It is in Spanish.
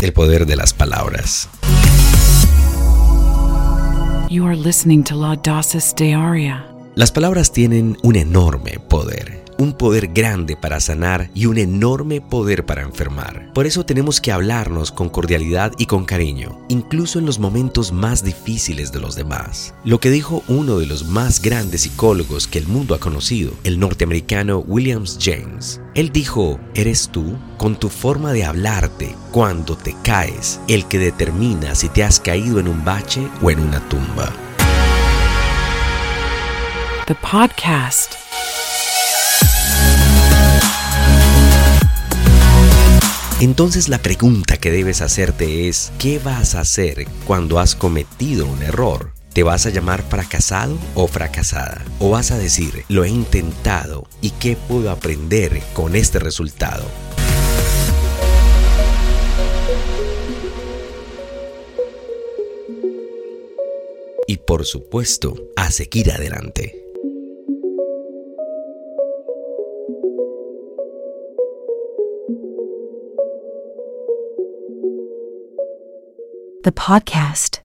El poder de las palabras. You are listening to La. Las palabras tienen un enorme poder, un poder grande para sanar y un enorme poder para enfermar. Por eso tenemos que hablarnos con cordialidad y con cariño, incluso en los momentos más difíciles de los demás. Lo que dijo uno de los más grandes psicólogos que el mundo ha conocido, el norteamericano Williams James. Él dijo, eres tú, con tu forma de hablarte, cuando te caes, el que determina si te has caído en un bache o en una tumba. The podcast. Entonces la pregunta que debes hacerte es, ¿qué vas a hacer cuando has cometido un error? ¿Te vas a llamar fracasado o fracasada? ¿O vas a decir, lo he intentado y qué puedo aprender con este resultado? Y por supuesto, a seguir adelante. The podcast.